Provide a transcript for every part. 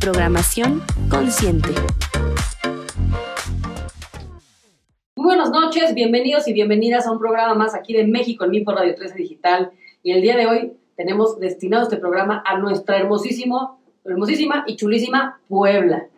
programación consciente. Muy buenas noches, bienvenidos y bienvenidas a un programa más aquí de México en mí por Radio 13 Digital. Y el día de hoy tenemos destinado este programa a nuestra hermosísimo, hermosísima y chulísima Puebla.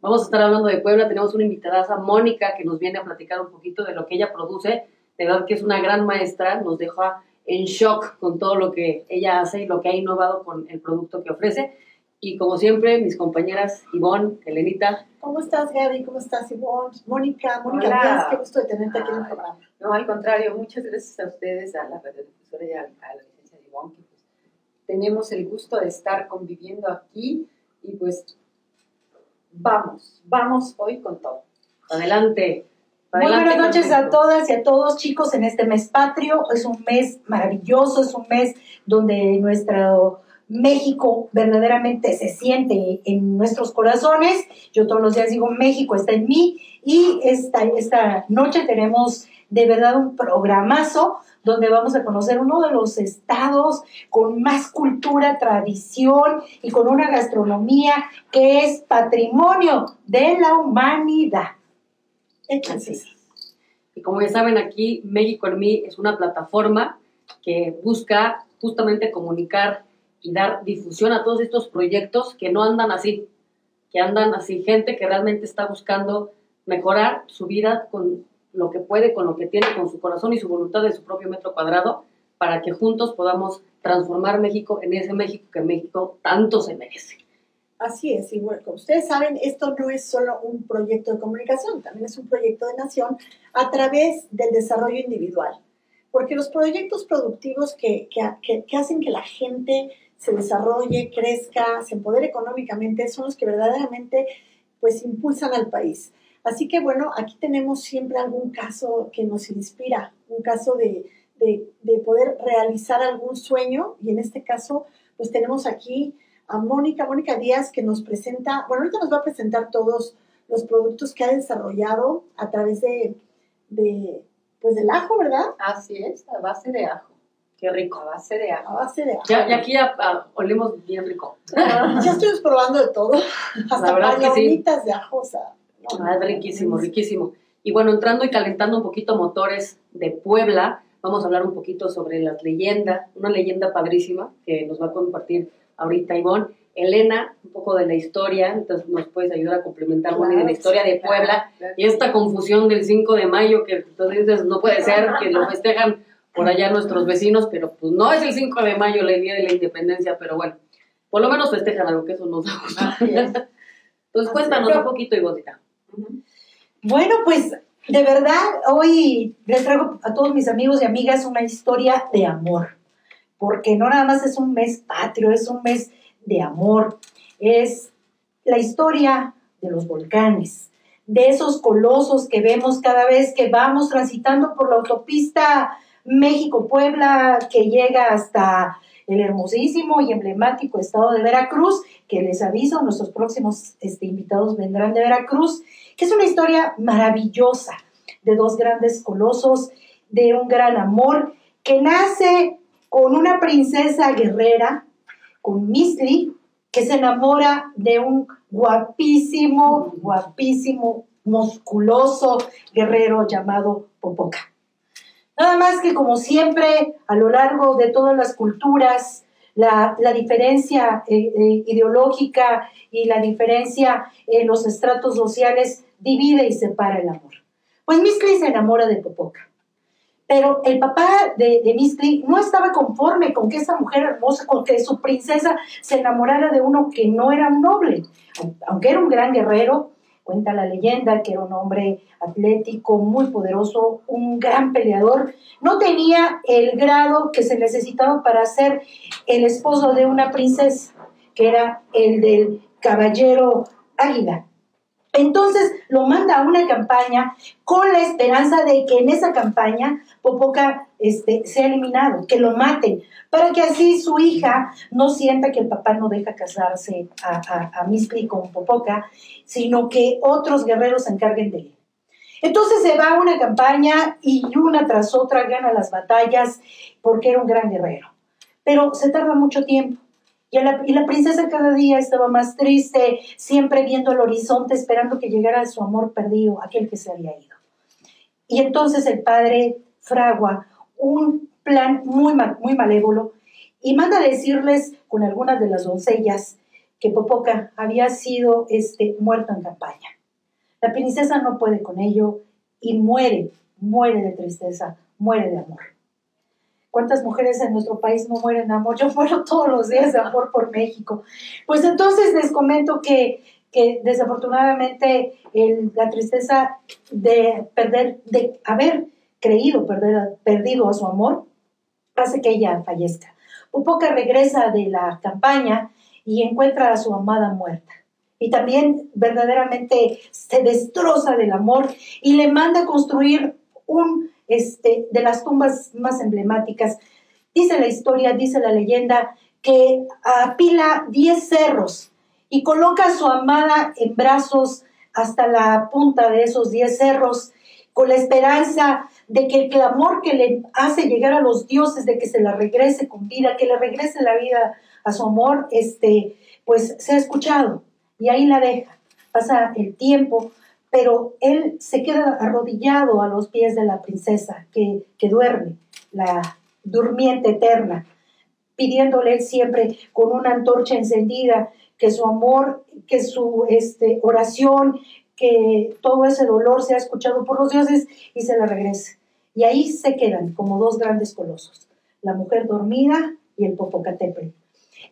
Vamos a estar hablando de Puebla, tenemos una invitada, Mónica, que nos viene a platicar un poquito de lo que ella produce. De verdad que es una gran maestra, nos deja en shock con todo lo que ella hace y lo que ha innovado con el producto que ofrece. Y como siempre, mis compañeras Ivonne, Elenita. ¿Cómo estás, Gaby? ¿Cómo estás, Ivonne? Mónica, Mónica Díaz, qué gusto de tenerte aquí en el programa. No, al contrario, muchas gracias a ustedes, a la radiodifusora y a, la licencia de Ivonne, que pues, tenemos el gusto de estar conviviendo aquí y pues vamos, vamos hoy con todo. Adelante. Muy buenas noches a todas y a todos, chicos, en este mes patrio. Es un mes maravilloso, es un mes donde nuestro México verdaderamente se siente en nuestros corazones. Yo todos los días digo, México está en mí. Y esta, esta noche tenemos de verdad un programazo donde vamos a conocer uno de los estados con más cultura, tradición y con una gastronomía que es patrimonio de la humanidad. Y como ya saben, aquí México en mí es una plataforma que busca justamente comunicar y dar difusión a todos estos proyectos que no andan así, que andan así, gente que realmente está buscando mejorar su vida con lo que puede, con lo que tiene, con su corazón y su voluntad de su propio metro cuadrado, para que juntos podamos transformar México en ese México que México tanto se merece. Así es, bueno, como ustedes saben, esto no es solo un proyecto de comunicación, también es un proyecto de nación a través del desarrollo individual. Porque los proyectos productivos que, que, que, hacen que la gente se desarrolle, crezca, se empodere económicamente, son los que verdaderamente pues impulsan al país. Así que bueno, aquí tenemos siempre algún caso que nos inspira, un caso de, de, de poder realizar algún sueño y en este caso pues tenemos aquí a Mónica, Mónica Díaz, que nos presenta, bueno, ahorita nos va a presentar todos los productos que ha desarrollado a través de, de pues del ajo, ¿verdad? Así es, a base de ajo. Qué rico. A base de ajo. A base de ajo. Ya, aquí ya ah, olemos bien rico. ya estoy probando de todo. Hasta palomitas de ajo, o sea. ah, riquísimo, riquísimo. Y bueno, entrando y calentando un poquito motores de Puebla, vamos a hablar un poquito sobre las leyendas, una leyenda padrísima que nos va a compartir ahorita Ivonne. Elena, un poco de la historia, entonces nos puedes ayudar a complementar, claro, de la historia de Puebla y esta confusión del 5 de mayo, que entonces no puede ser que lo festejan por allá nuestros vecinos, pero pues no es el 5 de mayo el día de la independencia, pero bueno, por lo menos festejan algo que eso nos da gusto. Entonces cuéntanos un poquito, Ivonita. Bueno, pues de verdad, hoy les traigo a todos mis amigos y amigas una historia de amor porque no nada más es un mes patrio, es un mes de amor, es la historia de los volcanes, de esos colosos que vemos cada vez que vamos transitando por la autopista México-Puebla que llega hasta el hermosísimo y emblemático estado de Veracruz, que les aviso, nuestros próximos este, invitados vendrán de Veracruz, que es una historia maravillosa de dos grandes colosos, de un gran amor que nace con una princesa guerrera, con Misli, que se enamora de un guapísimo, guapísimo, musculoso guerrero llamado Popoca. Nada más que como siempre, a lo largo de todas las culturas, la, diferencia eh, eh, ideológica y la diferencia en los estratos sociales divide y separa el amor. Pues Misli se enamora de Popoca. Pero el papá de, de no estaba conforme con que esa mujer hermosa, con que su princesa se enamorara de uno que no era un noble. Aunque era un gran guerrero, Cuenta la leyenda que era un hombre atlético, muy poderoso, un gran peleador. No tenía el grado que se necesitaba para ser el esposo de una princesa, que era el del caballero águila. Entonces lo manda a una campaña con la esperanza de que en esa campaña Popoca este, sea eliminado, que lo maten, para que así su hija no sienta que el papá no deja casarse a, a, a Mispli con Popoca, sino que otros guerreros se encarguen de él. Entonces se va a una campaña y una tras otra gana las batallas porque era un gran guerrero. Pero se tarda mucho tiempo. Y la, princesa cada día estaba más triste, siempre viendo el horizonte, esperando que llegara su amor perdido, aquel que se había ido. Y entonces el padre fragua un plan muy, muy malévolo y manda a decirles con algunas de las doncellas que Popoca había sido este, muerto en campaña. La princesa no puede con ello y muere, muere de tristeza, muere de amor. ¿Cuántas mujeres en nuestro país no mueren de amor? Yo muero todos los días de amor por México. Pues entonces les comento que, que desafortunadamente la tristeza de perder, de haber creído perder, perdido a su amor, hace que ella fallezca. Popoca regresa de la campaña y encuentra a su amada muerta. Y también verdaderamente se destroza del amor y le manda a construir un este, de las tumbas más emblemáticas. Dice la historia, dice la leyenda, que apila 10 cerros y coloca a su amada en brazos hasta la punta de esos 10 cerros, con la esperanza de que el clamor que le hace llegar a los dioses, de que se la regrese con vida, que le regrese la vida a su amor, este, pues se ha escuchado y ahí la deja. Pasa el tiempo, pero él se queda arrodillado a los pies de la princesa que, que duerme, la durmiente eterna, pidiéndole siempre con una antorcha encendida que su amor, que su este, oración, que todo ese dolor sea escuchado por los dioses y se la regrese. Y ahí se quedan como dos grandes colosos, la mujer dormida y el Popocatépetl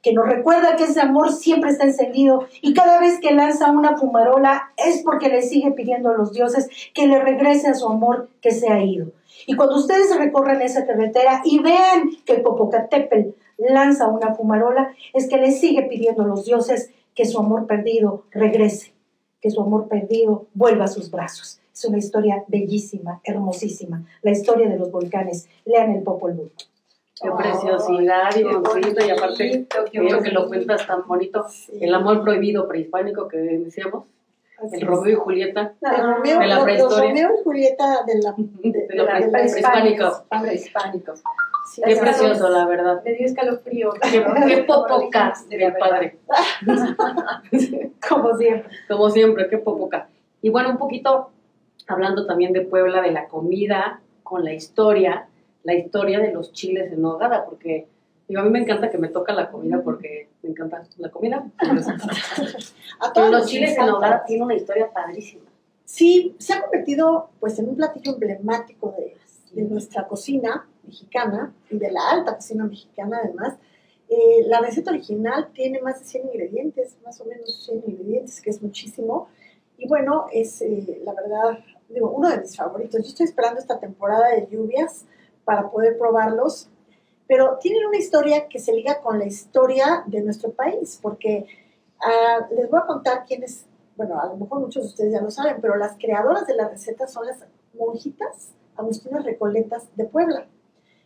que nos recuerda que ese amor siempre está encendido y cada vez que lanza una fumarola es porque le sigue pidiendo a los dioses que le regrese a su amor que se ha ido. Y cuando ustedes recorren esa carretera y vean que Popocatépetl lanza una fumarola, es que le sigue pidiendo a los dioses que su amor perdido regrese, que su amor perdido vuelva a sus brazos. Es una historia bellísima, hermosísima, la historia de los volcanes. Lean el Popol Vuh. Qué preciosidad y bonito, y aparte creo que lo cuentas tan bonito. El amor prohibido prehispánico que decíamos. el Romeo y Julieta no, Romeo, de la prehistoria. Romeo y Julieta de la, de, de la, de la prehispánicos. prehispánicos. Sí, Qué precioso, la verdad. Me dio escalofrío. Qué, qué popoca, mi padre. Como siempre. Como siempre, qué popoca. Y bueno, un poquito hablando también de Puebla, de la comida, con la historia la historia de los chiles en nogada, porque digo, a mí me encanta que me toca la comida porque me encanta la comida. a Pero los chiles en nogada tienen una historia padrísima. Sí, se ha convertido pues en un platillo emblemático de, de nuestra cocina mexicana y de la alta cocina mexicana además. Eh, la receta original tiene más de 100 ingredientes, más o menos 100 ingredientes, que es muchísimo. Y bueno, es eh, la verdad, digo, uno de mis favoritos. Yo estoy esperando esta temporada de lluvias para poder probarlos, pero tienen una historia que se liga con la historia de nuestro país, porque uh, les voy a contar quiénes, bueno, a lo mejor muchos de ustedes ya lo saben, pero las creadoras de la receta son las monjitas agustinas recoletas de Puebla.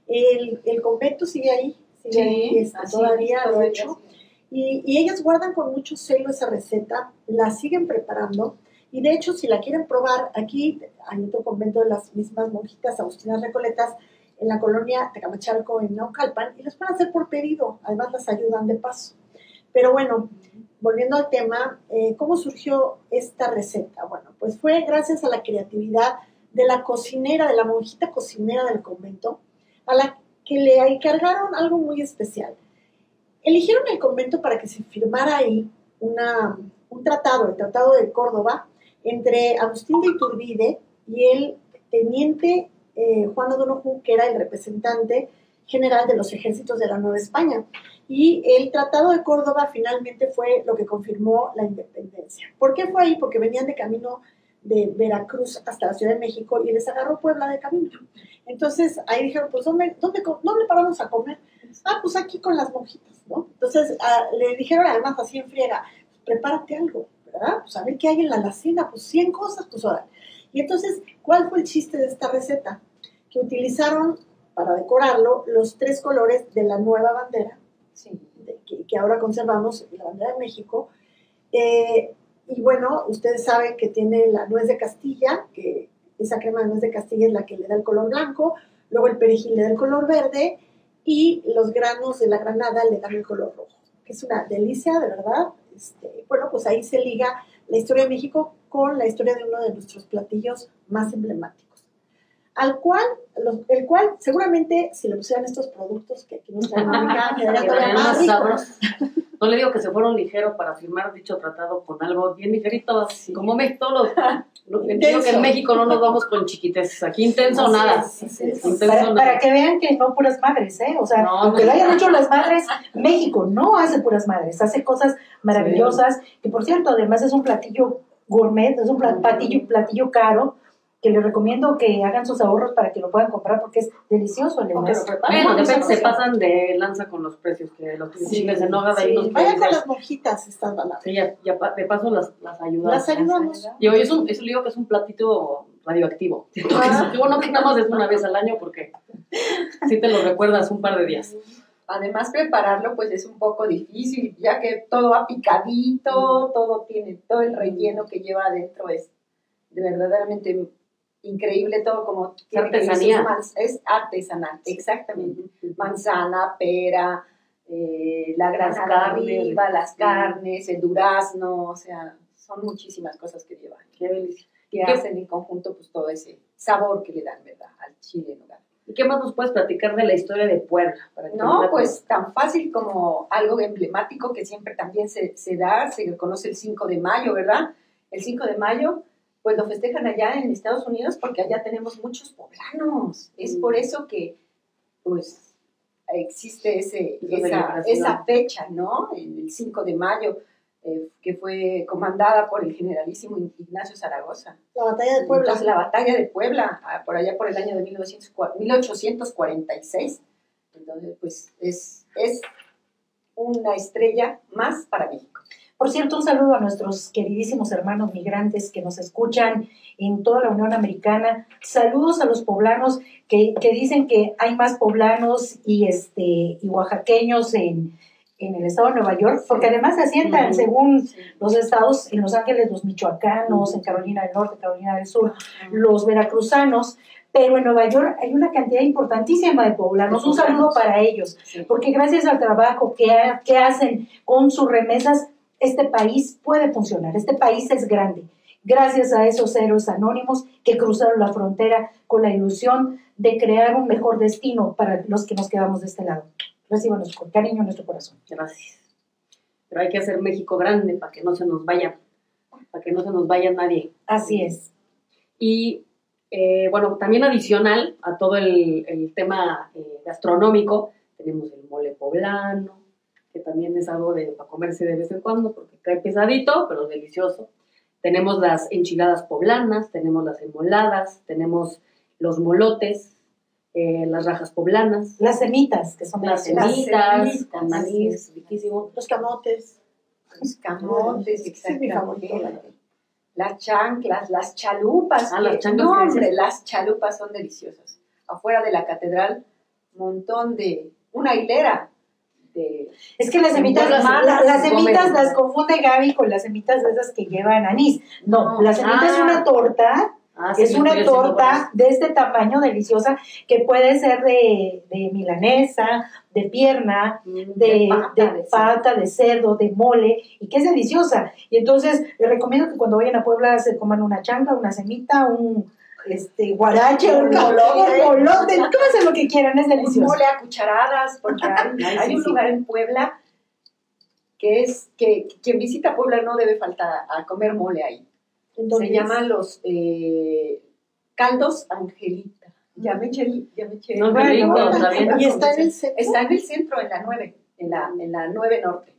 El, el convento sigue ahí, sigue Sí, ahí está todavía, es, de hecho. Y, y ellas guardan con mucho celo esa receta, la siguen preparando. Y de hecho, si la quieren probar, aquí hay otro convento de las mismas monjitas agustinas recoletas en la colonia Tecamachalco, en Naucalpan, y las pueden hacer por pedido. Además, las ayudan de paso. Pero bueno, volviendo al tema, eh, ¿cómo surgió esta receta? Bueno, pues fue gracias a la creatividad de la cocinera, de la monjita cocinera del convento, a la que le encargaron algo muy especial. Eligieron el convento para que se firmara ahí una, un tratado, el Tratado de Córdoba, entre Agustín de Iturbide y el teniente eh, Juan O'Donoghue, que era el representante general de los ejércitos de la Nueva España. Y el Tratado de Córdoba finalmente fue lo que confirmó la independencia. ¿Por qué fue ahí? Porque venían de camino de Veracruz hasta la Ciudad de México y les agarró Puebla de camino. Entonces ahí dijeron, pues ¿dónde, dónde, dónde paramos a comer? Ah, pues aquí con las monjitas, ¿no? Entonces ah, le dijeron además así en friega, prepárate algo, ¿verdad? Pues a ver qué hay en la alacena, pues 100 cosas, pues ahora. Y entonces, ¿cuál fue el chiste de esta receta? Que utilizaron para decorarlo los tres colores de la nueva bandera, que, ahora conservamos, la bandera de México. Eh, y bueno, ustedes saben que tiene la nuez de Castilla, que esa crema de nuez de Castilla es la que le da el color blanco, luego el perejil le da el color verde y los granos de la granada le dan el color rojo, que es una delicia, de verdad. Este, bueno, pues ahí se liga la historia de México con la historia de uno de nuestros platillos más emblemáticos. Al cual, el cual seguramente si le pusieran estos productos que aquí nos traen quedaría todavía más. No le digo que se fueron ligeros para firmar dicho tratado con algo bien ligerito, como México, todos los, entiendo que en México no nos vamos con chiquiteces, aquí intenso nada. para, que vean que no puras madres, ¿eh? O sea, aunque lo hayan hecho las madres, México no hace puras madres, hace cosas maravillosas, que por cierto, además es un platillo gourmet, es un platillo, platillo caro, que les recomiendo que hagan sus ahorros para que lo puedan comprar porque es delicioso el Bueno, se pasan de lanza con los precios, que los chiles de noga de ahí los Vayan con las monjitas, estas baladas. Sí, ya, ya de paso las, las ayudamos. Las ayudamos. Yo eso, eso digo que es un platito radioactivo. Ah. Qué bueno que nada más es una vez al año porque si te lo recuerdas un par de días. Además, prepararlo pues es un poco difícil, ya que todo va picadito, todo tiene, todo el relleno que lleva adentro es de verdaderamente increíble todo como artesanía. Es artesanal, exactamente. Manzana, pera, eh, la granada arriba, las carnes, el durazno, o sea, son muchísimas cosas que llevan. Qué delicia. Que hacen en conjunto pues todo ese sabor que le dan, ¿verdad? Al chile en hogar. ¿Y qué más nos puedes platicar de la historia de Puebla? no, pues tan fácil como algo emblemático que siempre también se, se da, se conoce el 5 de mayo, ¿verdad? El 5 de mayo pues lo festejan allá en Estados Unidos porque allá tenemos muchos poblanos. Es mm. por eso que, pues, existe ese, esa, fecha, ¿no? El 5 de mayo, eh, que fue comandada por el generalísimo Ignacio Zaragoza. La batalla de Puebla. la batalla de Puebla, ah, por allá por el año de 1846. Entonces, pues, es, es una estrella más para México. Por cierto, un saludo a nuestros queridísimos hermanos migrantes que nos escuchan en toda la Unión Americana. Saludos a los poblanos que, dicen que hay más poblanos y, este, y oaxaqueños en, el estado de Nueva York, porque además se asientan según los estados, en Los Ángeles los michoacanos, en Carolina del Norte, Carolina del Sur, los veracruzanos, pero en Nueva York hay una cantidad importantísima de poblanos. Un saludo para ellos, porque gracias al trabajo que, que hacen con sus remesas, este país puede funcionar, este país es grande, gracias a esos héroes anónimos que cruzaron la frontera con la ilusión de crear un mejor destino para los que nos quedamos de este lado. Recíbanos con cariño en nuestro corazón. Gracias. Pero hay que hacer México grande para que no se nos vaya, para que no se nos vaya nadie. Así es. Y eh, bueno, también adicional a todo el, tema eh, gastronómico, tenemos el mole poblano, que también es algo de, para comerse de vez en cuando, porque cae pesadito, pero delicioso. Tenemos las enchiladas poblanas, tenemos las emoladas, tenemos los molotes, eh, las rajas poblanas. Las semitas, que son las semitas, con maíz, riquísimo. Los camotes. Los camotes, exactamente. Las chanclas, las chalupas. Ah, las chanclas. No, hombre, las chalupas son deliciosas. Afuera de la catedral, montón de, una hilera es que las semitas, las, semitas las confunde Gaby con las semitas de esas que llevan anís. No, la semita es una ah. torta. Ah, es una torta de este tamaño deliciosa que puede ser de, milanesa, de pierna, mm, de, pata, de, cerdo, de mole, y que es deliciosa. Y entonces les recomiendo que cuando vayan a Puebla se coman una chanca, una semita, un, este, guarache, un molote, un molote, lo que quieran, es delicioso. Un mole a cucharadas, porque hay, un lugar en Puebla que es que, quien visita Puebla no debe faltar a comer mole ahí. Se llaman los eh, caldos Angelita. Ya me eché, ya me eché. No, Bueno, rico. Y está en el centro. Está en el centro, en la 9, en la, en la 9 Norte.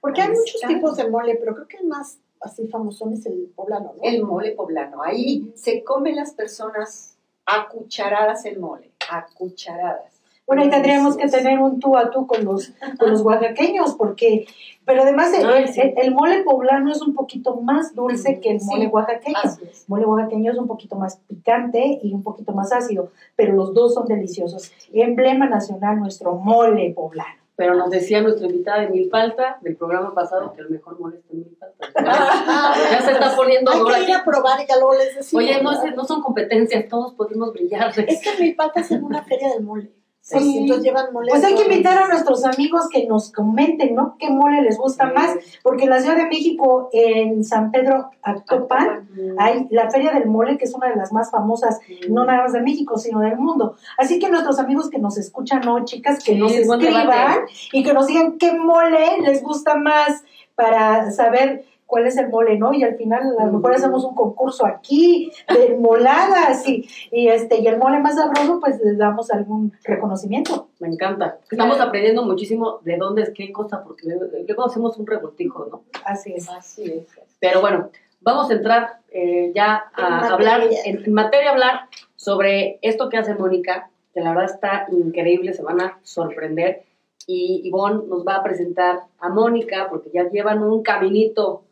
Porque hay muchos tipos de mole, pero creo que el más así famosón es el poblano, ¿no? El mole poblano. Ahí se comen las personas a cucharadas el mole, a cucharadas. Bueno, y tendríamos que tener un tú a tú con los, con los oaxaqueños, porque, pero además el, sí. el- el mole poblano es un poquito más dulce que el Sí, mole oaxaqueño. Así es. El mole oaxaqueño es un poquito más picante y un poquito más ácido, pero los dos son deliciosos. Emblema nacional, nuestro mole poblano. Pero nos decía nuestra invitada de Milpalta, del programa pasado, que el mejor mole está en Milpalta. Ya se está poniendo Hay que ir a probar y ya luego les decimos. Oye, no, ¿verdad? es- no son competencias, todos podemos brillar. Es que mi pata es en una feria del mole. Sí. Sí. Entonces llevan mole. Pues hay que invitar a nuestros amigos que nos comenten, ¿no? ¿Qué mole les gusta más? Porque en la Ciudad de México, en San Pedro Actopan, hay la Feria del Mole, que es una de las más famosas, no nada más de México, sino del mundo. Así que nuestros amigos que nos escuchan, ¿no, chicas? Que Sí, nos escriban y que nos digan qué mole les gusta más para saber cuál es el mole, ¿no? Y al final a lo mejor hacemos un concurso aquí de moladas y, y este y el mole más sabroso, pues les damos algún reconocimiento. Me encanta. Estamos aprendiendo muchísimo de dónde es qué cosa, porque luego hacemos un revoltijo, ¿no? Así es. Así es. Pero bueno, vamos a entrar eh, ya En a materia. hablar, en, en materia, hablar sobre esto que hace Mónica, que la verdad está increíble, se van a sorprender. Y Ivonne nos va a presentar a Mónica, porque ya llevan un caminito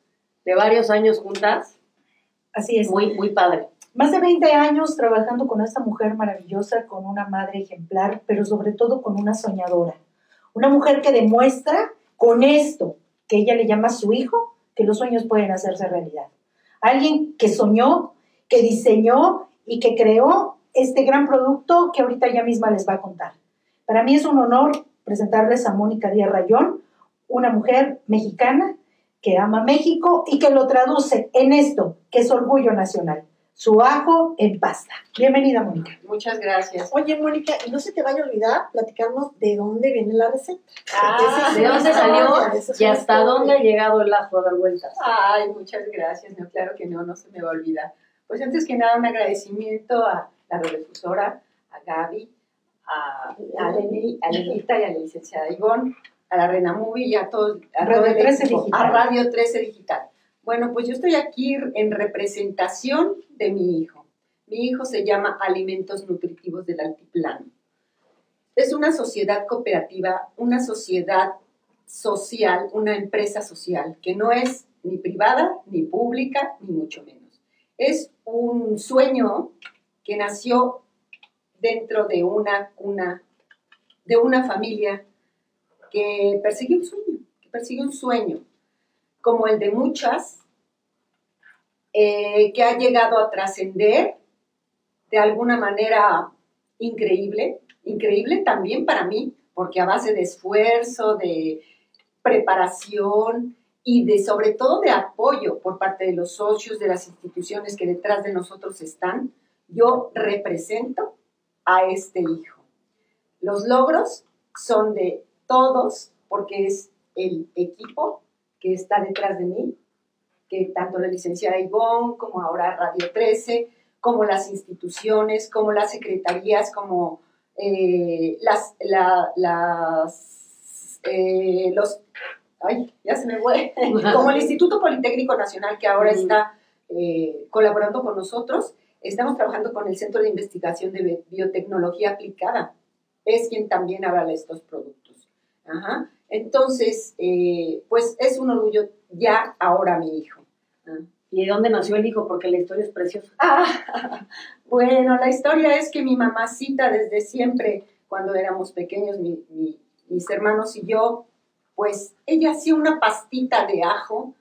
de varios años juntas, Así es. muy, muy padre. Más de 20 años trabajando con esta mujer maravillosa, con una madre ejemplar, pero sobre todo con una soñadora. Una mujer que demuestra con esto, que ella le llama a su hijo, que los sueños pueden hacerse realidad. Alguien que soñó, que diseñó y que creó este gran producto que ahorita ella misma les va a contar. Para mí es un honor presentarles a Mónica Díaz Rayón, una mujer mexicana que ama México y que lo traduce en esto, que es orgullo nacional, su ajo en pasta. Bienvenida, Mónica. Muchas gracias. Oye, Mónica, y no se te vaya a olvidar platicarnos de dónde viene la receta. Ah, ¿De dónde salió y hasta historia. dónde ha llegado el ajo a dar vueltas? Ay, muchas gracias. No, claro que no, no se me va a olvidar. Pues antes que nada, un agradecimiento a la radiodifusora, a Gaby, a, a Lenita y a la licenciada Ivonne, a la Reina Movie y a todos, a Radio todo el 13 equipo, Digital. a Radio 13 Digital. Bueno, pues yo estoy aquí en representación de mi hijo. Mi hijo se llama Alimentos Nutritivos del Altiplano. Es una sociedad cooperativa, una sociedad social, una empresa social, que no es ni privada, ni pública, ni mucho menos. Es un sueño que nació dentro de una cuna, de una familia que persigue un sueño, que persigue un sueño, como el de muchas, eh, que ha llegado a trascender de alguna manera increíble, increíble también para mí, porque a base de esfuerzo, de preparación y de sobre todo de apoyo por parte de los socios, de las instituciones que detrás de nosotros están, yo represento a este hijo. Los logros son de todos porque es el equipo que está detrás de mí, que tanto la licenciada Ivonne como ahora Radio 13, como las instituciones, como las secretarías, como eh, las, la- las, eh, los, ay, ya se me fue, como el Instituto Politécnico Nacional que ahora está eh, colaborando con nosotros, estamos trabajando con el Centro de Investigación de Bi- Biotecnología Aplicada, es quien también avala estos productos. Ajá. Entonces, eh, pues es un orgullo ya ahora mi hijo. Ah. ¿Y de dónde nació el hijo? Porque la historia es preciosa. Ah, bueno, la historia es que mi mamacita desde siempre, cuando éramos pequeños, mi- mi- mis hermanos y yo, pues ella hacía una pastita de ajo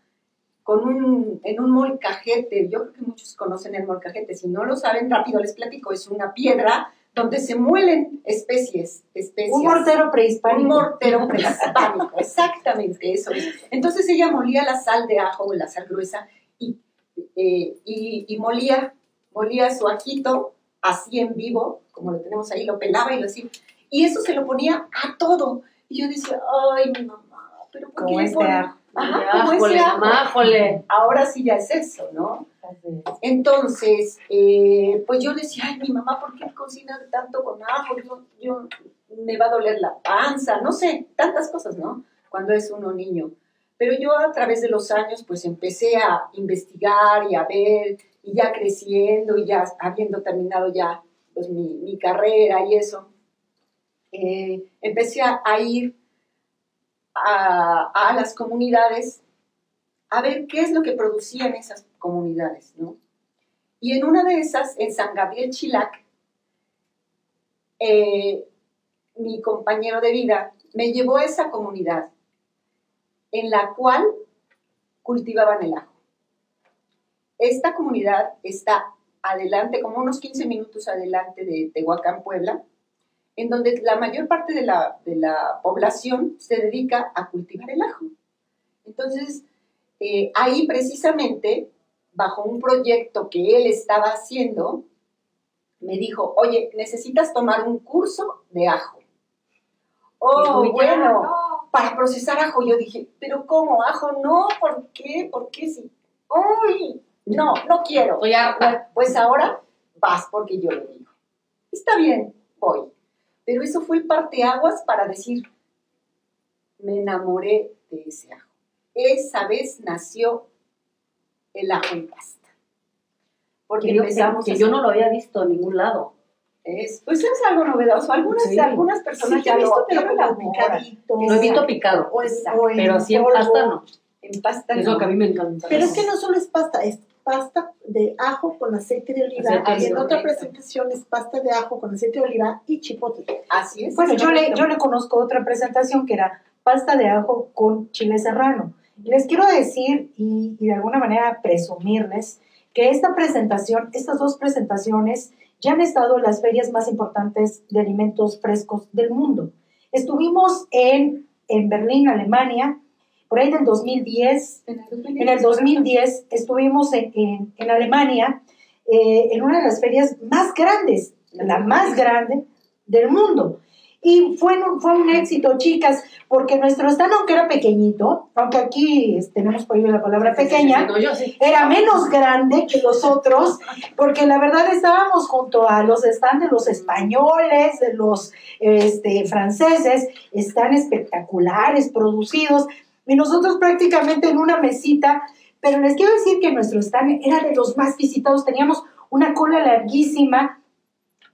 con un, en un molcajete. Yo creo que muchos conocen el molcajete. Si no lo saben, rápido les platico. Es una piedra donde se muelen especies, especies. Un mortero Un prehispánico. mortero prehispánico, exactamente eso. es. Entonces ella molía la sal de ajo, la sal gruesa, y, eh, y, y molía, molía su ajito así en vivo, como lo tenemos ahí, lo pelaba y lo hacía. Y eso se lo ponía a todo. Y yo decía, ay, mi mamá, pero ¿por qué le este. Ajá, como ese. Ahora sí ya es eso, ¿no? Entonces, eh, pues yo decía, ay, mi mamá, ¿por qué cocina tanto con ajo? Yo, yo, me va a doler la panza, no sé, tantas cosas, ¿no? Cuando es uno niño. Pero yo a través de los años, pues empecé a investigar y a ver, y ya creciendo, y ya habiendo terminado ya pues, mi, mi carrera y eso, eh, empecé a, ir a, las comunidades a ver qué es lo que producían esas comunidades, ¿no? Y en una de esas, en San Gabriel Chilac, eh, mi compañero de vida me llevó a esa comunidad en la cual cultivaban el ajo. Esta comunidad está adelante, como unos 15 minutos adelante de Tehuacán, Puebla, en donde la mayor parte de la, de la población se dedica a cultivar el ajo. Entonces, eh, ahí precisamente, bajo un proyecto que él estaba haciendo, me dijo, oye, necesitas tomar un curso de ajo. Oh, bueno, para procesar ajo. Yo dije, pero ¿cómo? ¿Ajo? No, ¿por qué? ¿Por qué sí? ¡Uy! No, no quiero. Pues ahora vas porque yo lo digo. Está bien, voy. Pero eso fue el parteaguas para decir, me enamoré de ese ajo esa vez nació el ajo en pasta. Porque que empezamos que, yo no lo había visto en ningún lado. Es, pues es algo novedoso. Algunas, algunas personas ya lo, visto, pero picadito. Lo he visto picado. O pero así en pasta no. En pasta Eso no. que a mí me encanta. Pero es que no solo es pasta, es pasta de ajo con aceite de oliva. y en otra presentación es pasta de ajo con aceite de oliva y chipotle. Así es. Bueno, yo le, yo le conozco otra presentación que era pasta de ajo con chile serrano. Les quiero decir y, de alguna manera presumirles que esta presentación, estas dos presentaciones, ya han estado en las ferias más importantes de alimentos frescos del mundo. Estuvimos en, en Berlín, Alemania, por ahí del 2010. En el 2010, estuvimos en, en, Alemania eh, en una de las ferias más grandes, la más grande del mundo. Y fue, fue un éxito, chicas, porque nuestro stand, aunque era pequeñito, aunque aquí este, tenemos por ahí la palabra pequeña, era menos grande que los otros, porque la verdad estábamos junto a los stands de los españoles, de los este, franceses, están espectaculares, producidos, y nosotros prácticamente en una mesita, pero les quiero decir que nuestro stand era de los más visitados, teníamos una cola larguísima,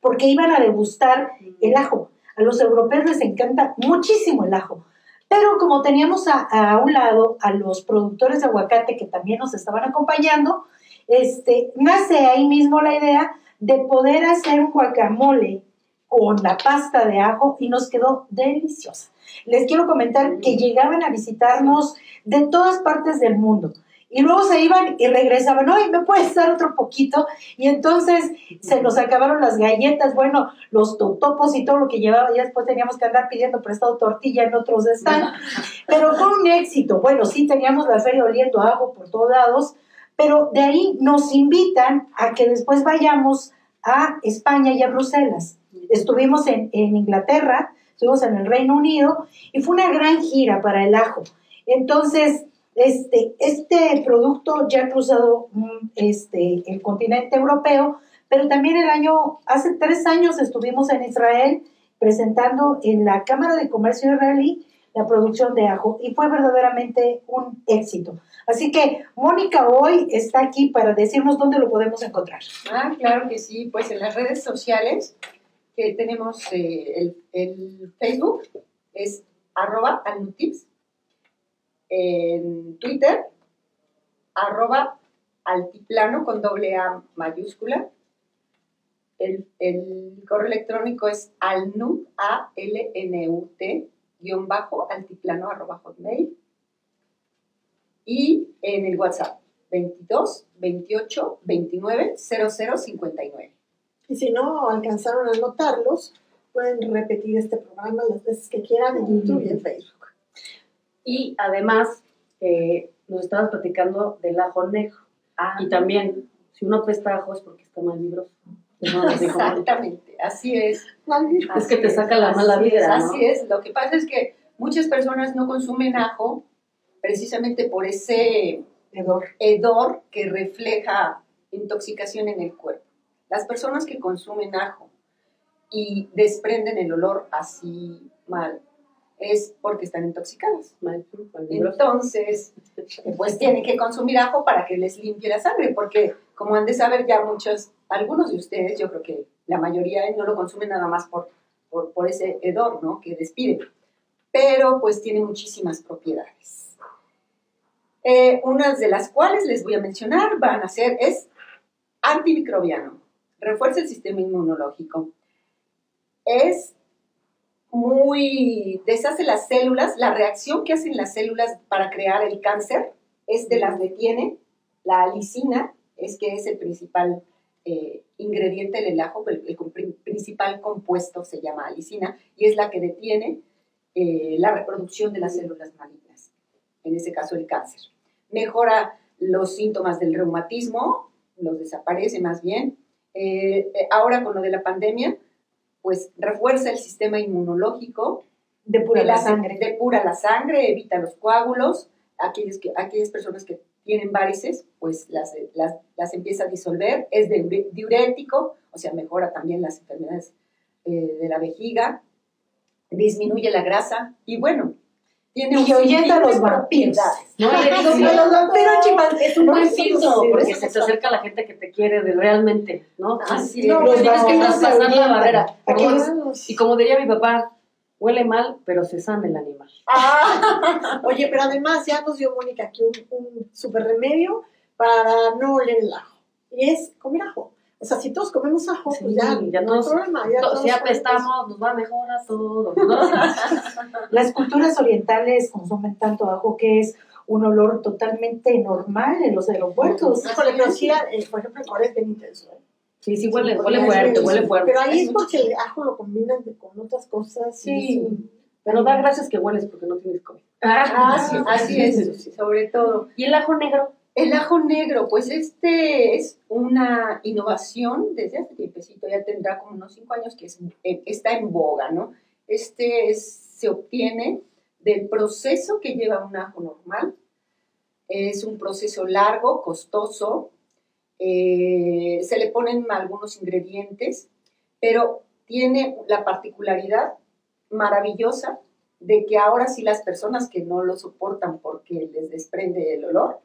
porque iban a degustar el ajo. A los europeos les encanta muchísimo el ajo. Pero como teníamos a, un lado a los productores de aguacate que también nos estaban acompañando, este, nace ahí mismo la idea de poder hacer un guacamole con la pasta de ajo y nos quedó deliciosa. Les quiero comentar que llegaban a visitarnos de todas partes del mundo. Y luego se iban y regresaban, oye, ¿me puedes dar otro poquito? Y entonces se nos acabaron las galletas, bueno, los totopos y todo lo que llevaba, y después teníamos que andar pidiendo prestado tortilla en otros stands, pero fue un éxito, bueno, sí teníamos la feria oliendo ajo por todos lados, pero de ahí nos invitan a que después vayamos a España y a Bruselas. Estuvimos en, en Inglaterra, estuvimos en el Reino Unido, y fue una gran gira para el ajo. Entonces, este, este producto ya ha cruzado mm, este, el continente europeo, pero también el año, hace tres años estuvimos en Israel presentando en la Cámara de Comercio israelí la producción de ajo y fue verdaderamente un éxito. Así que Mónica hoy está aquí para decirnos dónde lo podemos encontrar. Ah, claro que sí, pues en las redes sociales que tenemos eh, el, el, Facebook es arroba alnutips en Twitter, arroba altiplano con doble A mayúscula. El, correo electrónico es alnut, a l n u t guion bajo, altiplano arroba hotmail. Y en el WhatsApp, 22 28 29 00 59. Y si no alcanzaron a anotarlos, pueden repetir este programa las veces que quieran en YouTube y en Facebook. Y además, eh, nos estabas platicando del ajo negro. Ah. Y también, si uno pesta ajo es porque está mal vibroso. Exactamente, así es. Es que te saca la mala vibra. Así es, lo que pasa es que muchas personas no consumen ajo precisamente por ese hedor, hedor que refleja intoxicación en el cuerpo. Las personas que consumen ajo y desprenden el olor así mal, es porque están intoxicadas. Entonces, pues tienen que consumir ajo para que les limpie la sangre, porque como han de saber ya muchos, algunos de ustedes, yo creo que la mayoría no lo consumen nada más por, por, ese hedor, ¿no? Que despide. Pero pues tiene muchísimas propiedades. Eh, unas de las cuales les voy a mencionar van a ser, es antimicrobiano, refuerza el sistema inmunológico, es muy, deshace las células, la reacción que hacen las células para crear el cáncer es de las detiene, la alicina es que es el principal eh, ingrediente del ajo, el, principal compuesto se llama alicina y es la que detiene eh, la reproducción de las células malignas, en este caso el cáncer. Mejora los síntomas del reumatismo, los desaparece más bien. Eh, ahora con lo de la pandemia, pues refuerza el sistema inmunológico, depura la, sangre, depura la sangre, evita los coágulos, aquellos que, aquellas personas que tienen varices, pues las, las, empieza a disolver, es diurético, o sea, mejora también las enfermedades eh, de la vejiga, disminuye la grasa. Y bueno, tiene y ahuyenta los vampiros. No, los vampiros, es un porque se te acerca la gente que te quiere de realmente, ¿no? Así no, tienes que traspasar la barrera. y como diría mi papá, huele mal, pero se sana el animal. Ah, oye, pero además ya nos dio Mónica aquí un, un super remedio para no oler el ajo. Y es comer ajo. O sea, si todos comemos ajo, pues ya, ya no hay problema. Ya si apestamos, nos va mejor a todo. Las culturas orientales consumen tanto ajo que es un olor totalmente normal en los aeropuertos. Híjole, pero sí, eh, por ejemplo, en Corea es bien intenso. ¿eh? Sí, sí, huele, huele fuerte, huele fuerte. Pero ahí es porque el ajo lo combinan con otras cosas. Sí, pero da gracias que hueles porque no tienes COVID. Ah, sí, así es, sobre todo. ¿Y el ajo negro? El ajo negro, pues este es una innovación desde hace tiempecito, ya tendrá como unos cinco años que eh, está en boga, ¿no? Este se obtiene del proceso que lleva un ajo normal. Es un proceso largo, costoso. Eh, se le ponen algunos ingredientes, pero tiene la particularidad maravillosa de que ahora sí las personas que no lo soportan porque les desprende el olor,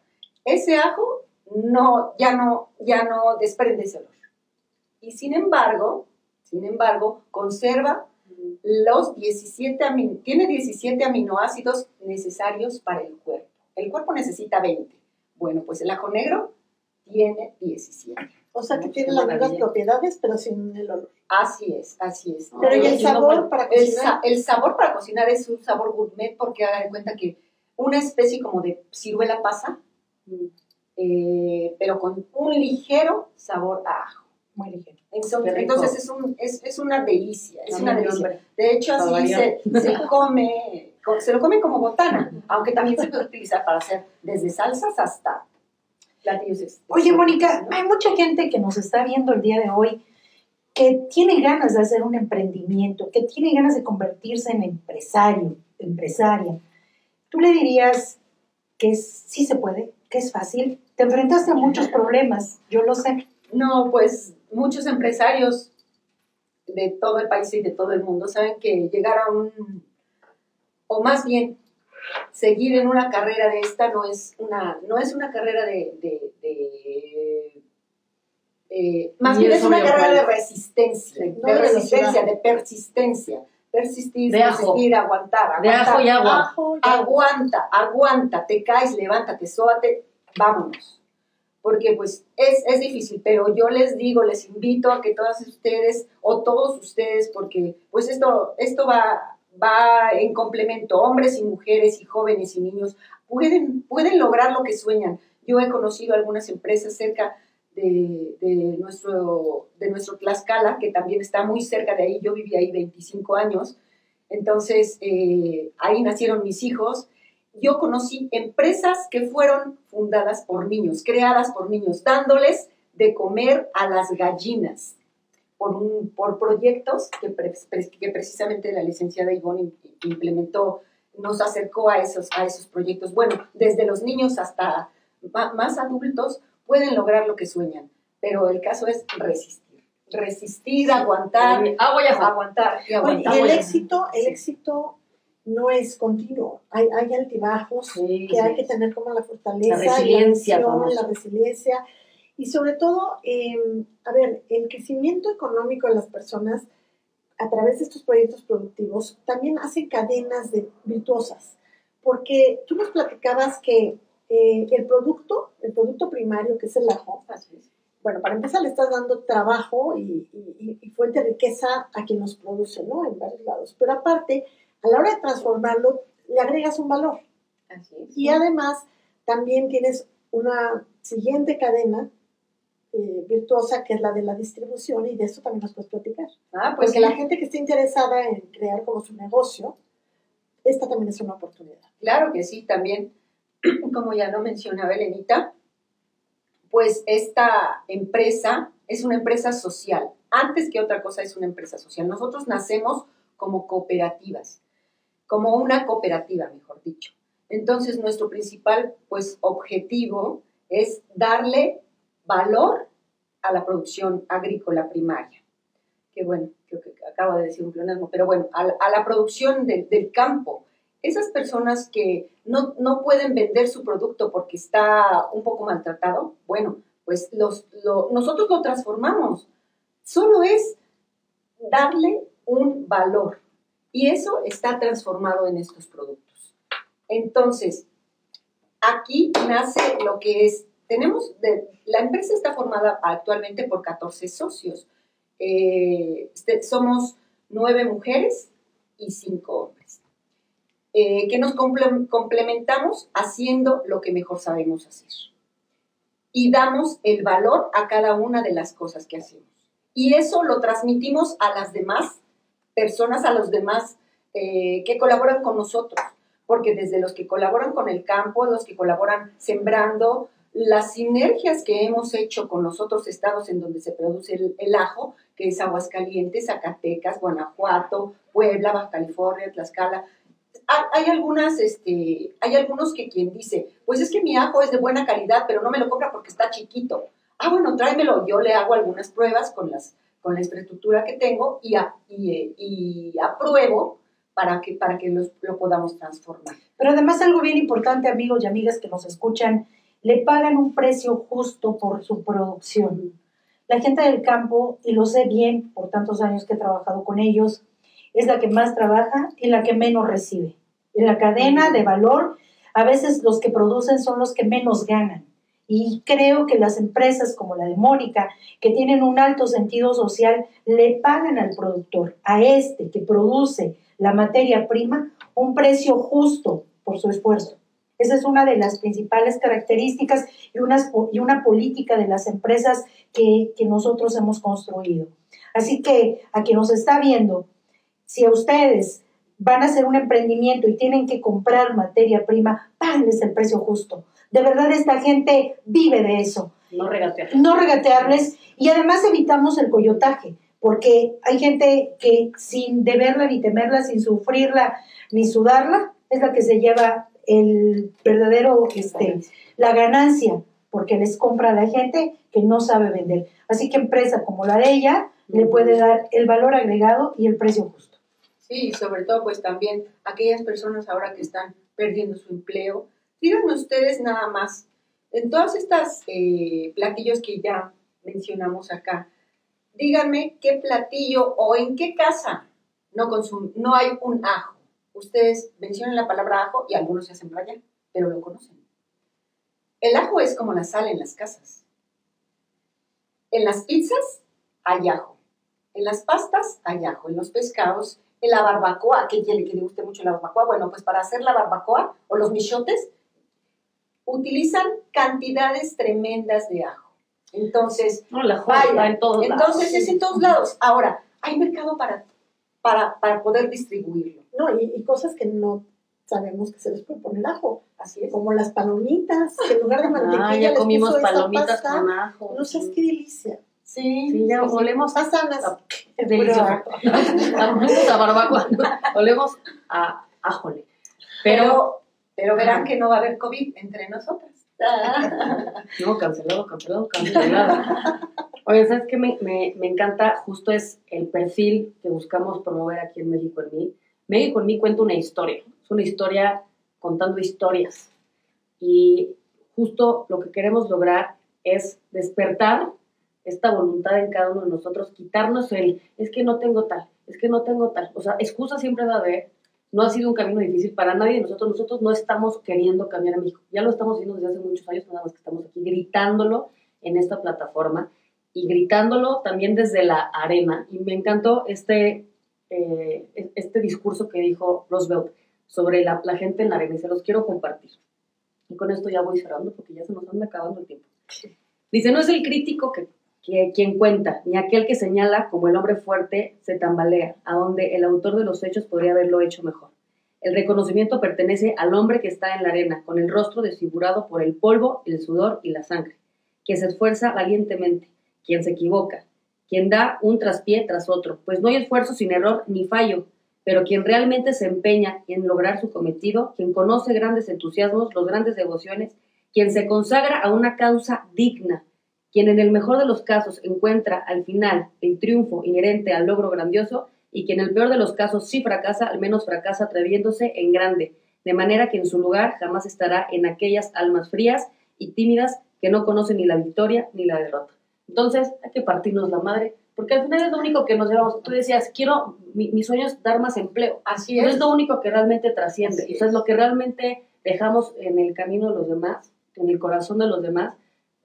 ese ajo no, ya, no, ya no desprende ese olor. Y sin embargo, sin embargo, conserva los 17 tiene 17 aminoácidos necesarios para el cuerpo. El cuerpo necesita 20. Bueno, pues el ajo negro tiene 17. O sea que tiene las mismas propiedades, pero sin el olor. Así es, así es. Pero ¿y el sabor para cocinar? El, sabor para cocinar es un sabor gourmet porque hagan de cuenta que una especie como de ciruela pasa, eh, pero con un ligero sabor a ajo. Muy ligero. Entonces, es, un, es, es, una delicia, es una delicia. De hecho, así se, se, come, se lo come como botana, aunque también se puede utilizar para hacer desde salsas hasta platillos. Oye, Mónica, hay mucha gente que nos está viendo el día de hoy que tiene ganas de hacer un emprendimiento, que tiene ganas de convertirse en empresario, empresaria. ¿Tú le dirías que sí se puede? Que es fácil. Te enfrentaste a muchos problemas, yo lo sé. No, pues muchos empresarios de todo el país y de todo el mundo saben que llegar a un, o más bien seguir en una carrera de esta no es una, no es una carrera de, eh, más bien es una carrera de resistencia, de resistencia, de persistencia persistir, persistir, aguantar, De ajo y agua. Aguanta, aguanta, te caes, levántate, sóbate, vámonos. Porque pues es, es difícil, pero yo les digo, les invito a que todas ustedes o todos ustedes, porque pues esto, esto va, va en complemento, hombres y mujeres y jóvenes y niños, pueden, pueden lograr lo que sueñan. Yo he conocido algunas empresas cerca de, nuestro, de nuestro Tlaxcala, que también está muy cerca de ahí. Yo viví ahí 25 años. Entonces, eh, ahí nacieron mis hijos. Yo conocí empresas que fueron fundadas por niños, creadas por niños, dándoles de comer a las gallinas por, un, por proyectos que, que precisamente la licenciada Ivonne implementó, nos acercó a esos, a esos proyectos. Bueno, desde los niños hasta más adultos, pueden lograr lo que sueñan. pero el caso es resistir. Resistir, aguantar, Agua y agua. aguantar y Oye, aguantar. y el éxito, el éxito no es continuo. Hay, hay altibajos Sí, que sí. hay que tener como la fortaleza, La y resiliencia, visión, famoso. la resiliencia. Y sobre todo, eh, a ver, el crecimiento económico de las personas a través de estos proyectos productivos también hacen cadenas de, virtuosas. Porque tú nos platicabas que eh, el producto, el producto primario, que es el ajo, bueno, para empezar le estás dando trabajo y, y- y fuente de riqueza a quien los produce, ¿no? En varios lados. Pero aparte, a la hora de transformarlo, le agregas un valor. Así es. Y además, también tienes una siguiente cadena eh, virtuosa, que es la de la distribución, y de eso también nos puedes platicar. Ah, pues Porque sí. la gente que esté interesada en crear como su negocio, esta también es una oportunidad. Claro que sí, también, como ya lo mencionaba Elenita, pues esta empresa es una empresa social. Antes que otra cosa es una empresa social. Nosotros nacemos como cooperativas, como una cooperativa, mejor dicho. Entonces, nuestro principal pues, objetivo es darle valor a la producción agrícola primaria. Que bueno, creo que acabo de decir un pleonasmo, pero bueno, a, la- producción del campo esas personas que no, no pueden vender su producto porque está un poco maltratado, bueno, pues nosotros lo transformamos. Solo es darle un valor. Y eso está transformado en estos productos. Entonces, aquí nace lo que es, tenemos, la empresa está formada actualmente por 14 socios. Eh, este, somos nueve mujeres y cinco hombres eh, que nos comple- complementamos haciendo lo que mejor sabemos hacer. Y damos el valor a cada una de las cosas que hacemos. Y eso lo transmitimos a las demás personas, a los demás eh, que colaboran con nosotros. Porque desde los que colaboran con el campo, los que colaboran sembrando, las sinergias que hemos hecho con los otros estados en donde se produce el, el ajo, que es Aguascalientes, Zacatecas, Guanajuato, Puebla, Baja California, Tlaxcala, hay algunas, este, hay algunos que quien dice, pues es que mi ajo es de buena calidad, pero no me lo compra porque está chiquito. Ah, bueno, tráemelo. Yo le hago algunas pruebas con las, con la infraestructura que tengo y, a- y, eh, y apruebo para que, para que los- lo podamos transformar. Pero además algo bien importante, amigos y amigas que nos escuchan, le pagan un precio justo por su producción. La gente del campo, y lo sé bien por tantos años que he trabajado con ellos, es la que más trabaja y la que menos recibe. En la cadena de valor, a veces los que producen son los que menos ganan. Y creo que las empresas como la de Mónica, que tienen un alto sentido social, le pagan al productor, a este que produce la materia prima, un precio justo por su esfuerzo. Esa es una de las principales características y, unas, y una política de las empresas que, que nosotros hemos construido. Así que a quien nos está viendo, si a ustedes van a hacer un emprendimiento y tienen que comprar materia prima, páguenles el precio justo. De verdad, esta gente vive de eso No regatear. no regatearles y además evitamos el coyotaje, porque hay gente que sin deberla ni temerla, sin sufrirla ni sudarla, es la que se lleva el verdadero, este, la ganancia, porque les compra a la gente que no sabe vender. Así que empresa como la de ella le puede dar el valor agregado y el precio justo. Sí, sobre todo pues también aquellas personas ahora que están perdiendo su empleo. Díganme ustedes nada más, en todas estas eh, platillos que ya mencionamos acá, díganme qué platillo o en qué casa no, no hay un ajo. Ustedes mencionan la palabra ajo y algunos se hacen raya, pero lo conocen. El ajo es como la sal en las casas. En las pizzas hay ajo. En las pastas hay ajo. En los pescados, la barbacoa, que que le guste mucho la barbacoa. Bueno, pues para hacer la barbacoa o los michotes, utilizan cantidades tremendas de ajo. Entonces, No, la joya Vaya, en todos entonces lados. es en todos lados. Ahora, hay mercado para, para, para poder distribuirlo. No, y, y cosas que no sabemos que se les puede poner ajo, Así es. como las palomitas, que en lugar de mantequilla Ah, ya les comimos puso esa palomitas pasta. con ajo. No sabes qué delicia. Sí, Sí, ya sí, sí. olemos Más sanas. Es delicioso. Olemos a barbacoa. Olemos a ajole. Pero, Pero, pero verán que no va a haber COVID entre nosotras. No, cancelado, cancelado, cancelado. Oye, ¿sabes qué? Me, me, me encanta, justo es el perfil que buscamos promover aquí en México en mí. México en mí cuenta una historia, es una historia contando historias. Y justo lo que queremos lograr es despertar esta voluntad en cada uno de nosotros, quitarnos el, es que no tengo tal, es que no tengo tal. O sea, excusa siempre va a haber. No ha sido un camino difícil para nadie de nosotros. Nosotros no estamos queriendo cambiar a México. Ya lo estamos haciendo desde hace muchos años, nada más que estamos aquí gritándolo en esta plataforma y gritándolo también desde la arena. Y me encantó este, eh, este discurso que dijo Roosevelt sobre la, la gente en la arena y se los quiero compartir. Y con esto ya voy cerrando porque ya se nos anda acabando el tiempo. Dice, no es el crítico que que quien cuenta, ni aquel que señala como el hombre fuerte se tambalea, a donde el autor de los hechos podría haberlo hecho mejor. El reconocimiento pertenece al hombre que está en la arena, con el rostro desfigurado por el polvo, el sudor y la sangre, que se esfuerza valientemente, quien se equivoca, quien da un traspié tras otro, pues no hay esfuerzo sin error ni fallo, pero quien realmente se empeña en lograr su cometido, quien conoce grandes entusiasmos, los grandes devociones, quien se consagra a una causa digna, quien en el mejor de los casos encuentra al final el triunfo inherente al logro grandioso y quien en el peor de los casos sí fracasa, al menos fracasa atreviéndose en grande, de manera que en su lugar jamás estará en aquellas almas frías y tímidas que no conocen ni la victoria ni la derrota. Entonces hay que partirnos la madre, porque al final es lo único que nos llevamos. Tú decías, quiero, mi, sueño es dar más empleo. Así No es. es lo único que realmente trasciende. Es lo que realmente dejamos en el camino de los demás, en el corazón de los demás,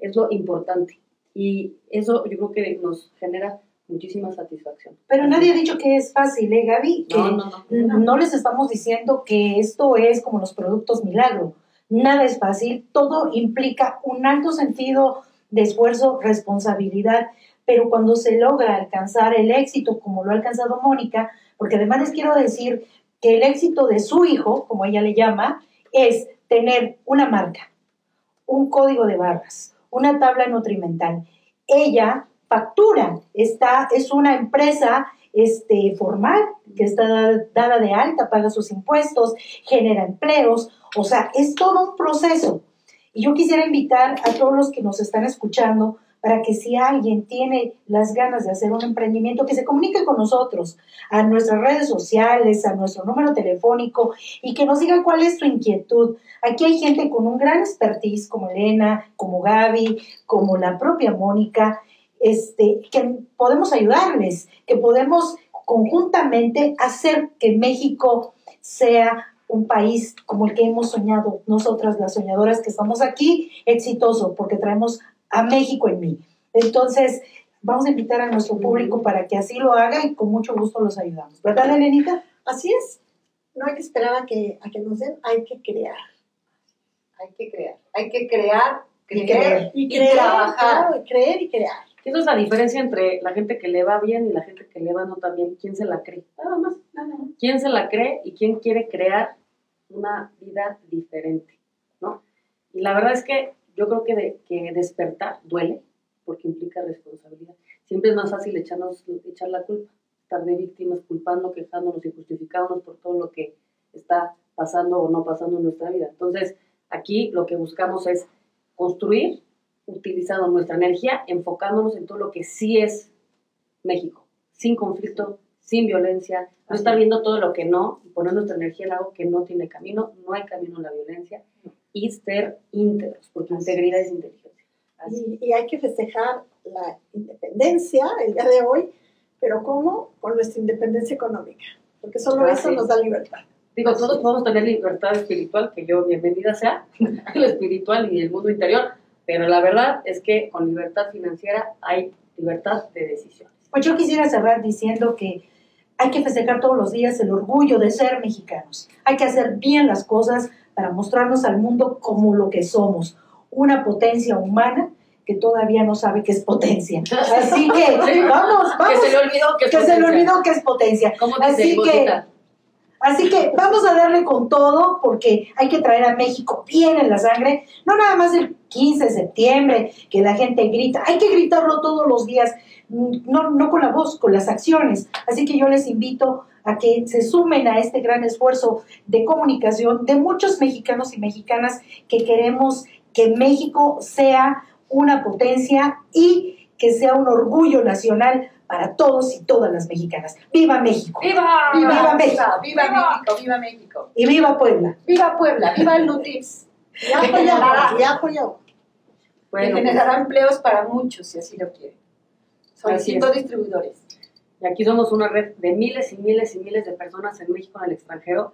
es lo importante. Y eso yo creo que nos genera muchísima satisfacción. Pero nadie ha dicho que es fácil, ¿eh, Gaby? Que No, no, no. no les estamos diciendo que esto es como los productos milagro. Nada es fácil, todo implica un alto sentido de esfuerzo, responsabilidad, pero cuando se logra alcanzar el éxito como lo ha alcanzado Mónica, porque además les quiero decir que el éxito de su hijo, como ella le llama, es tener una marca, un código de barras, una tabla nutrimental. Ella factura, está, es una empresa este, formal que está dada de alta, paga sus impuestos, genera empleos, o sea, es todo un proceso. Y yo quisiera invitar a todos los que nos están escuchando para que si alguien tiene las ganas de hacer un emprendimiento, que se comunique con nosotros a nuestras redes sociales, a nuestro número telefónico y que nos diga cuál es su inquietud. Aquí hay gente con un gran expertise como Elena, como Gaby, como la propia Mónica, este, que podemos ayudarles, que podemos conjuntamente hacer que México sea un país como el que hemos soñado nosotras las soñadoras que estamos aquí, exitoso, porque traemos a México en mí. Entonces, vamos a invitar a nuestro público para que así lo haga y con mucho gusto los ayudamos. ¿Verdad, Elenita? Así es. No hay que esperar a que, a que nos den, hay que crear. Hay que crear. Hay que crear, Y creer creer. y, creer, trabajar. claro, y creer y crear. Esa es la diferencia entre la gente que le va bien y la gente que le va no tan bien. ¿Quién se la cree? Nada más. ¿Quién se la cree y quién quiere crear una vida diferente? ¿no? Y la verdad es que yo creo que, de- que despertar duele porque implica responsabilidad. Siempre es más fácil echarnos, echar la culpa, estar de víctimas, culpando, quejándonos y justificándonos por todo lo que está pasando o no pasando en nuestra vida. Entonces, aquí lo que buscamos es construir utilizando nuestra energía, enfocándonos en todo lo que sí es México, sin conflicto, sin violencia, no estar viendo todo lo que no y poner nuestra energía en algo que no tiene camino, no hay camino en la violencia y ser íntegros, porque integridad es inteligencia. Así. Y, y hay que festejar la independencia el día de hoy, pero ¿cómo? Con nuestra independencia económica, porque solo Ah, eso sí. nos da libertad. Digo, todos podemos tener libertad espiritual, que yo bienvenida sea, lo espiritual y el mundo interior, pero la verdad es que con libertad financiera hay libertad de decisiones. Pues yo quisiera cerrar diciendo que hay que festejar todos los días el orgullo de ser mexicanos. Hay que hacer bien las cosas para mostrarnos al mundo como lo que somos, una potencia humana que todavía no sabe qué es potencia. Así que vamos, Que vamos, se le olvidó que, que se le olvidó qué es potencia. ¿Cómo dice Así que, así que vamos a darle con todo porque hay que traer a México bien en la sangre, no nada más el 15 de septiembre que la gente grita, hay que gritarlo todos los días, no, no con la voz, con las acciones. Así que yo les invito a que se sumen a este gran esfuerzo de comunicación de muchos mexicanos y mexicanas que queremos que México sea una potencia y que sea un orgullo nacional para todos y todas las mexicanas. ¡Viva México! ¡Viva! ¡Viva México! ¡Viva México! ¡Viva México! ¡Y viva Puebla! ¡Viva Puebla! ¡Viva el Nutrips! Ya apoyado, ya apoyado. Bueno, que generará empleos para muchos, si así lo quieren. Son Así cinco es. distribuidores. Y aquí somos una red de miles y miles y miles de personas en México, en el extranjero,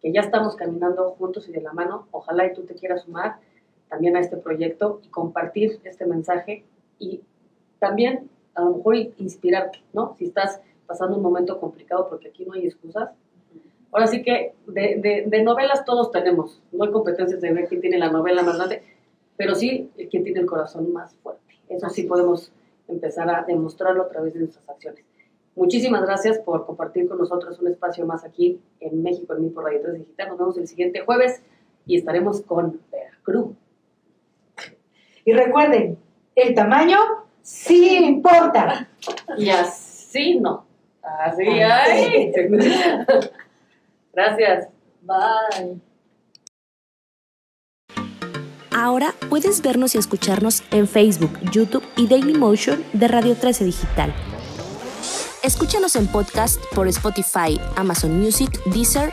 que ya estamos caminando juntos y de la mano. Ojalá y tú te quieras sumar también a este proyecto y compartir este mensaje y también a lo mejor inspirarte, ¿no? Si estás pasando un momento complicado, porque aquí no hay excusas. Ahora sí que de, de- de novelas todos tenemos, no hay competencias de ver quién tiene la novela más grande, pero sí el quién tiene el corazón más fuerte. Eso sí podemos empezar a demostrarlo a través de nuestras acciones. Muchísimas gracias por compartir con nosotros un espacio más aquí en México, en mí por Radio 3 Digital. Nos vemos el siguiente jueves y estaremos con Veracruz. Y recuerden, el tamaño sí importa. Y así no. Así hay. Gracias. Bye. Ahora puedes vernos y escucharnos en Facebook, YouTube y Dailymotion de Radio 13 Digital. Escúchanos en podcast por Spotify, Amazon Music, Deezer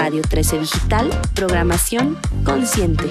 Radio 13 Digital, programación consciente.